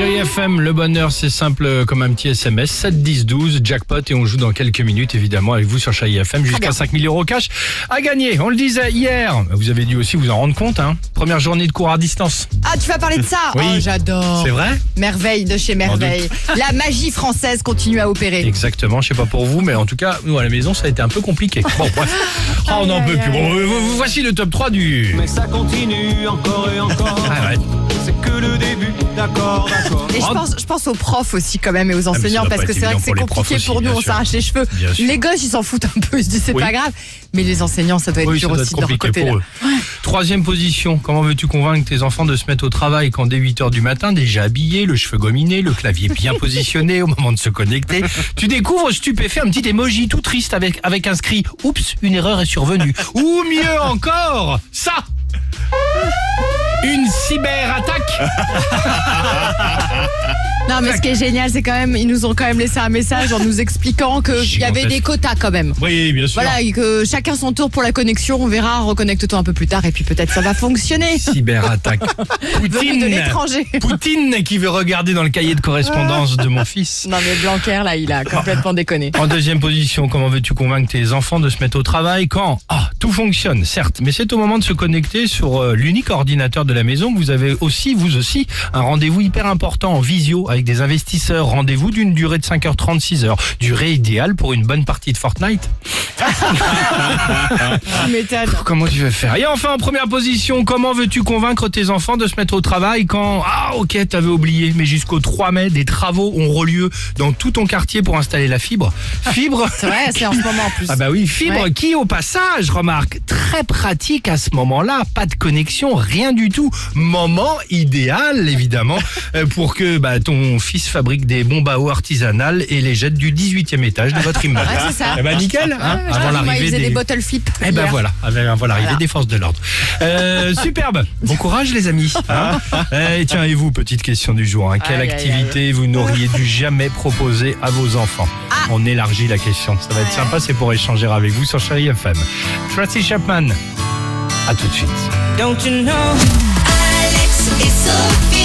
FM, le bonheur c'est simple comme un petit SMS, 7 10 12, jackpot et on joue dans quelques minutes évidemment avec vous sur Chai FM jusqu'à 5000 euros cash à gagner. On le disait hier, vous avez dû aussi vous en rendre compte, hein. première journée de cours à distance. Ah, tu vas parler de ça? Oui. Oh, j'adore. C'est vrai? Merveille de chez Merveille. La magie française continue à opérer. Exactement, je sais pas pour vous, mais en tout cas, nous à la maison ça a été un peu compliqué. Bon bref, Ah, on en Aïe, peut plus. Bon, voici le top 3 du... Mais ça continue encore et encore. Ah ouais. C'est que le début, d'accord, d'accord. Et je pense, je pense aux profs aussi quand même et aux Ah, enseignants parce que c'est vrai que c'est compliqué aussi, pour nous, on s'arrache les cheveux. Les gosses ils s'en foutent un peu, ils se disent c'est Oui. pas grave. Mais les enseignants ça doit être Oui, dur aussi de leur côté. pour. Troisième position, comment veux-tu convaincre tes enfants de se mettre au travail quand dès 8h du matin, déjà habillés, le cheveu gominé, le clavier bien positionné au moment de se connecter, tu découvres stupéfait un petit emoji tout triste avec, avec inscrit « Oups, une erreur est survenue ». Ou mieux encore, ça une cyberattaque Non mais ce qui est génial c'est quand même ils nous ont quand même laissé un message en nous expliquant qu'il y avait des quotas quand même. Oui, bien sûr. Voilà, et que chacun son tour pour la connexion, on verra, reconnecte-toi un peu plus tard et puis peut-être ça va fonctionner. Cyberattaque. Venu de Poutine l'étranger. Poutine qui veut regarder dans le cahier de correspondance de mon fils. Non mais Blanquer là, il a complètement déconné. En deuxième position, comment veux-tu convaincre tes enfants de se mettre au travail quand ah, tout fonctionne, certes, mais c'est au moment de se connecter sur euh, l'unique ordinateur de la maison que vous avez aussi, vous aussi, un rendez-vous hyper important en visio avec des investisseurs. Rendez-vous d'une durée de 5h30, 6h. Durée idéale pour une bonne partie de Fortnite. Comment tu veux faire? Et enfin, en première position, comment veux-tu convaincre tes enfants de se mettre au travail quand, ah ok, t'avais oublié, mais jusqu'au 3 mai, des travaux auront lieu dans tout ton quartier pour installer la fibre? Fibre? C'est vrai, c'est en ce moment en plus. Ah bah oui, fibre Ouais. qui au passage, remarque, très pratique à ce moment-là, pas de connexion, rien du tout. Moment idéal évidemment euh, pour que bah, ton fils fabrique des bombes à eau artisanales et les jette du 18e étage de votre immeuble. Ouais, c'est ça. Eh bah nickel, hein, Ouais, je avant l'arrivée des... des bottle flip. Eh ben hier. voilà, avant l'arrivée Voilà. des forces de l'ordre. Euh, superbe, bon courage les amis. hein. Eh, tiens, et vous, petite question du jour, hein, quelle Aïe, aïe, activité vous n'auriez dû jamais proposer à vos enfants Ah. On élargit la question, ça va être sympa, c'est pour échanger avec vous sur Chérie FM. Tracy Chapman, à tout de suite. Don't you know? Alex et Sophie.